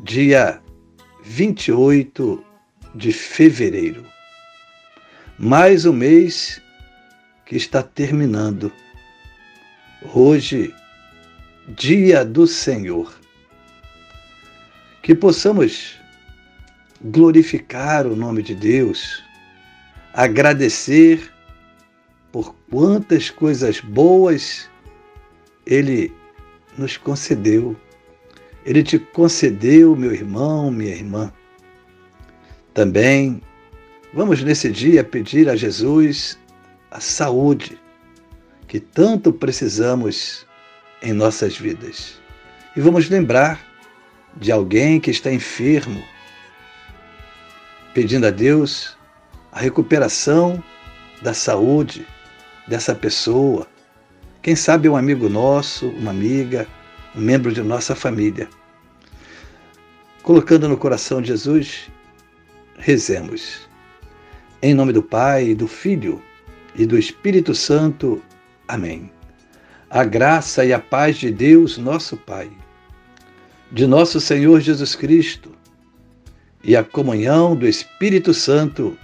dia 28 de fevereiro. Mais um mês que está terminando. Hoje, dia do Senhor. Que possamos glorificar o nome de Deus, agradecer por quantas coisas boas Ele nos concedeu ele te concedeu, meu irmão, minha irmã. Também vamos nesse dia pedir a Jesus a saúde que tanto precisamos em nossas vidas. E vamos lembrar de alguém que está enfermo, pedindo a Deus a recuperação da saúde dessa pessoa. Quem sabe um amigo nosso, uma amiga, membro de nossa família colocando no coração de Jesus, rezemos. Em nome do Pai, do Filho e do Espírito Santo. Amém. A graça e a paz de Deus, nosso Pai, de nosso Senhor Jesus Cristo e a comunhão do Espírito Santo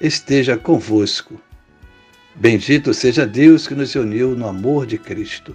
esteja convosco. Bendito seja Deus que nos uniu no amor de Cristo.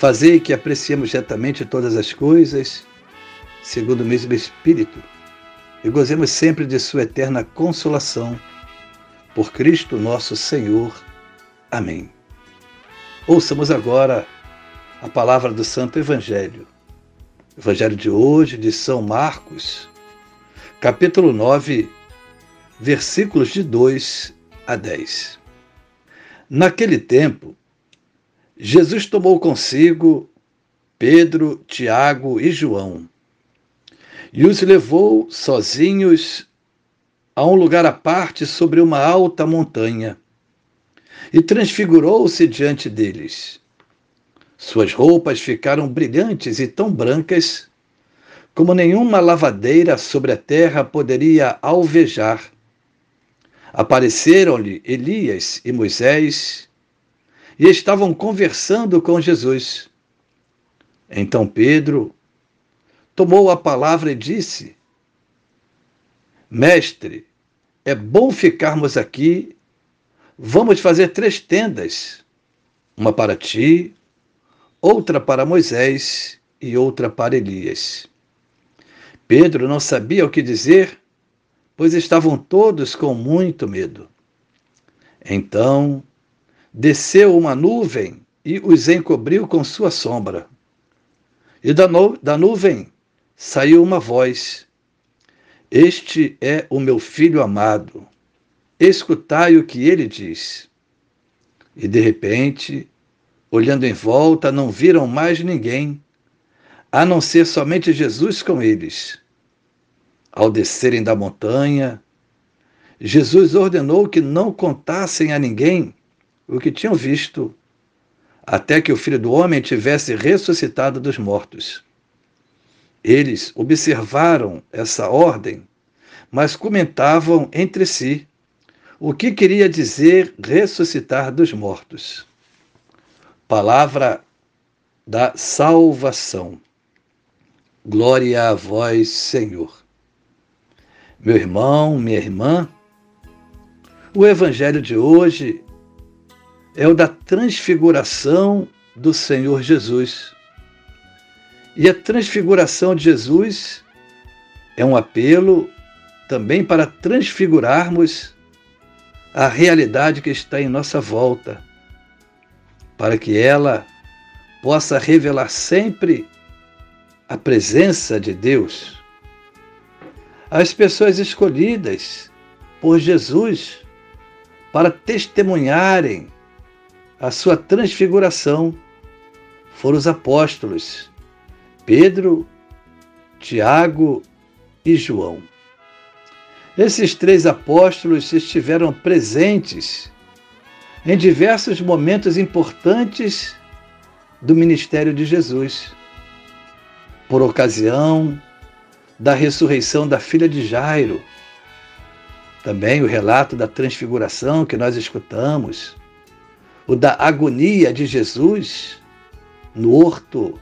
fazei que apreciemos retamente todas as coisas segundo o mesmo Espírito, e gozemos sempre de Sua eterna consolação. Por Cristo nosso Senhor. Amém. Ouçamos agora a palavra do Santo Evangelho. Evangelho de hoje, de São Marcos, capítulo 9, versículos de 2 a 10. Naquele tempo, Jesus tomou consigo Pedro, Tiago e João e os levou sozinhos a um lugar à parte sobre uma alta montanha e transfigurou-se diante deles. Suas roupas ficaram brilhantes e tão brancas como nenhuma lavadeira sobre a terra poderia alvejar. Apareceram-lhe Elias e Moisés e estavam conversando com Jesus. Então Pedro tomou a palavra e disse: Mestre, é bom ficarmos aqui. Vamos fazer três tendas: uma para ti, outra para Moisés e outra para Elias. Pedro não sabia o que dizer, pois estavam todos com muito medo. Então desceu uma nuvem e os encobriu com sua sombra. E da, nu da nuvem saiu uma voz: Este é o meu filho amado, escutai o que ele diz. E de repente, olhando em volta, não viram mais ninguém, a não ser somente Jesus com eles. Ao descerem da montanha, Jesus ordenou que não contassem a ninguém o que tinham visto, até que o filho do homem tivesse ressuscitado dos mortos. Eles observaram essa ordem, mas comentavam entre si o que queria dizer ressuscitar dos mortos. Palavra da salvação. Glória a vós, Senhor. Meu irmão, minha irmã, o evangelho de hoje é o da transfiguração do Senhor Jesus. E a transfiguração de Jesus É um apelo também para transfigurarmos a realidade que está em nossa volta, para que ela possa revelar sempre a presença de Deus. As pessoas escolhidas por Jesus para testemunharem a sua transfiguração foram os apóstolos Pedro, Tiago e João. Esses três apóstolos estiveram presentes em diversos momentos importantes do ministério de Jesus. Por ocasião da ressurreição da filha de Jairo, também o relato da transfiguração que nós escutamos, o da agonia de Jesus no horto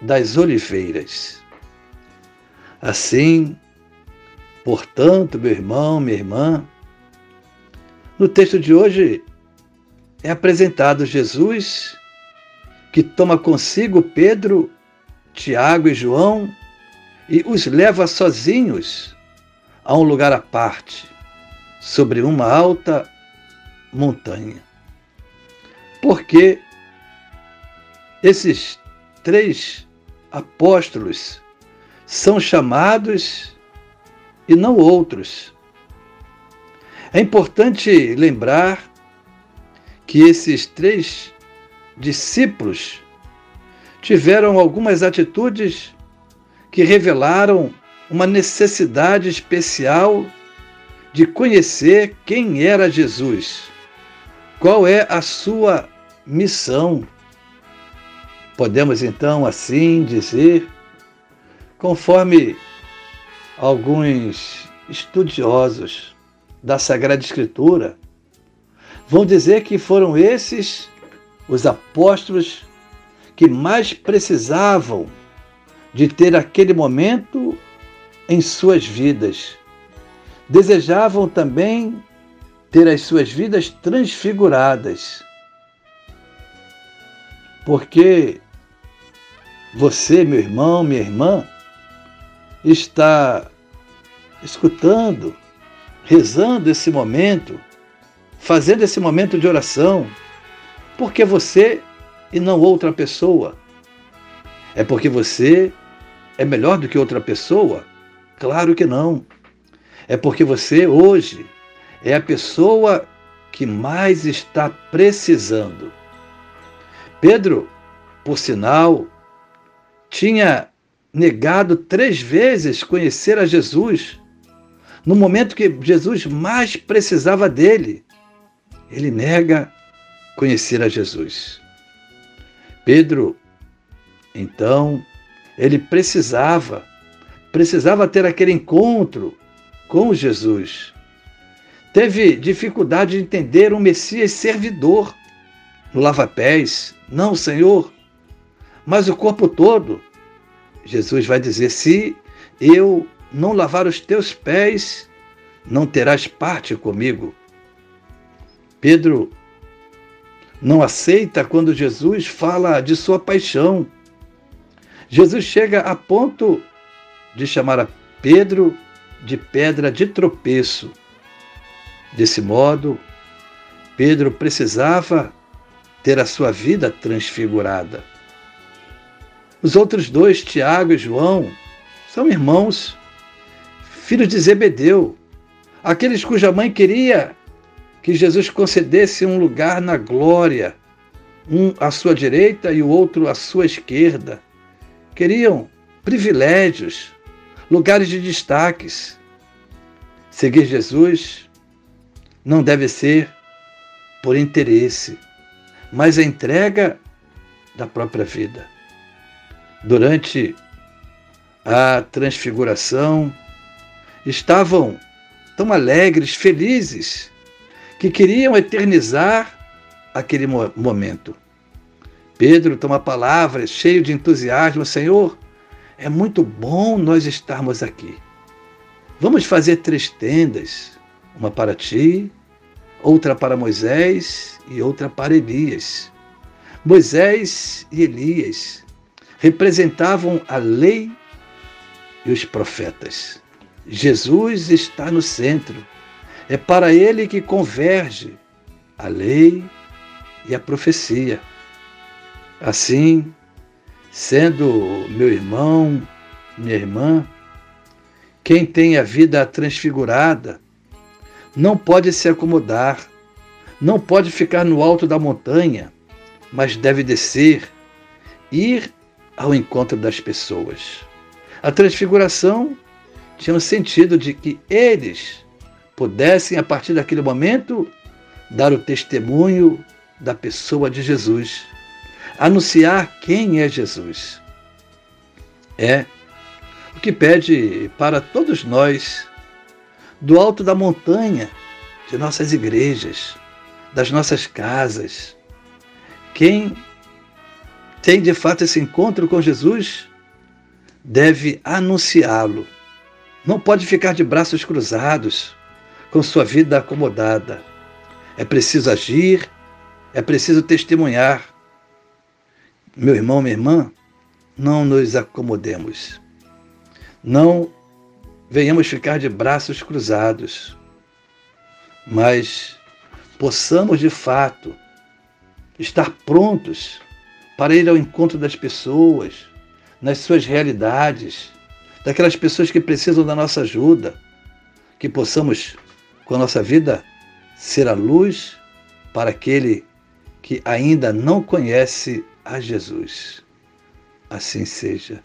das oliveiras. Assim, portanto, meu irmão, minha irmã, no texto de hoje é apresentado Jesus que toma consigo Pedro, Tiago e João e os leva sozinhos a um lugar à parte, sobre uma alta montanha. Porque esses três apóstolos são chamados e não outros. É importante lembrar que esses três discípulos tiveram algumas atitudes que revelaram uma necessidade especial de conhecer quem era Jesus, qual é a sua missão. Podemos então assim dizer, conforme alguns estudiosos da Sagrada Escritura vão dizer que foram esses os apóstolos que mais precisavam de ter aquele momento em suas vidas. Desejavam também ter as suas vidas transfiguradas. Porque você, meu irmão, minha irmã, está escutando, rezando esse momento, fazendo esse momento de oração, porque você e não outra pessoa. É porque você é melhor do que outra pessoa? Claro que não. É porque você hoje é a pessoa que mais está precisando. Pedro, por sinal, tinha negado três vezes conhecer a Jesus, no momento que Jesus mais precisava dele. Ele nega conhecer a Jesus. Pedro, então, ele precisava, precisava ter aquele encontro com Jesus. Teve dificuldade de entender um Messias servidor no lava-pés. Não, Senhor, mas o corpo todo. Jesus vai dizer: se eu não lavar os teus pés, não terás parte comigo. Pedro não aceita quando Jesus fala de sua paixão. Jesus chega a ponto de chamar a Pedro de pedra de tropeço. Desse modo, Pedro precisava ter a sua vida transfigurada. Os outros dois, Tiago e João, são irmãos, filhos de Zebedeu, aqueles cuja mãe queria que Jesus concedesse um lugar na glória, um à sua direita e o outro à sua esquerda. Queriam privilégios, lugares de destaques. Seguir Jesus não deve ser por interesse, mas a entrega da própria vida. Durante a transfiguração, estavam tão alegres, felizes, que queriam eternizar aquele momento. Pedro toma a palavra, cheio de entusiasmo: Senhor, é muito bom nós estarmos aqui. Vamos fazer três tendas: uma para ti, outra para Moisés e outra para Elias. Moisés e Elias representavam a lei e os profetas. Jesus está no centro. É para ele que converge a lei e a profecia. Assim, sendo meu irmão, minha irmã, quem tem a vida transfigurada não pode se acomodar, não pode ficar no alto da montanha, mas deve descer, ir ao encontro das pessoas. A transfiguração tinha o sentido de que eles pudessem, a partir daquele momento, dar o testemunho da pessoa de Jesus, anunciar quem é Jesus. É o que pede para todos nós, do alto da montanha de nossas igrejas, das nossas casas, quem tem de fato esse encontro com Jesus deve anunciá-lo. Não pode ficar de braços cruzados, com sua vida acomodada. É preciso agir, é preciso testemunhar. Meu irmão, minha irmã, não nos acomodemos. Não venhamos ficar de braços cruzados, mas possamos de fato estar prontos para ir ao encontro das pessoas, nas suas realidades, daquelas pessoas que precisam da nossa ajuda, que possamos, com a nossa vida, ser a luz para aquele que ainda não conhece a Jesus. Assim seja.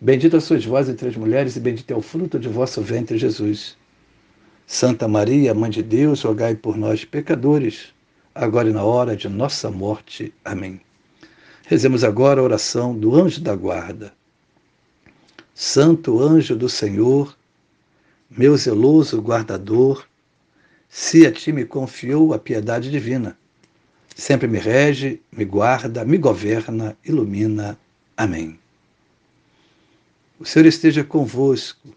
Bendita sois vós entre as mulheres, e bendito é o fruto de vosso ventre, Jesus. Santa Maria, Mãe de Deus, rogai por nós, pecadores, agora e na hora de nossa morte. Amém. Rezemos agora a oração do anjo da guarda. Santo anjo do Senhor, meu zeloso guardador, se a ti me confiou a piedade divina, sempre me rege, me guarda, me governa, ilumina. Amém. O Senhor esteja convosco,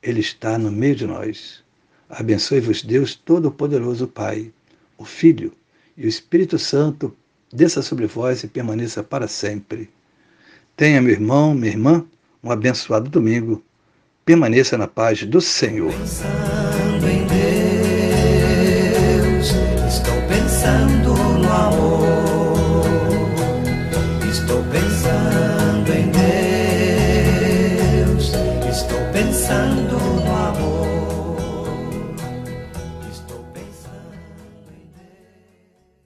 Ele está no meio de nós. Abençoe-vos, Deus Todo-Poderoso, Pai, o Filho e o Espírito Santo, desça sobre vós e permaneça para sempre. Tenha, meu irmão, minha irmã, um abençoado domingo. Permaneça na paz do Senhor.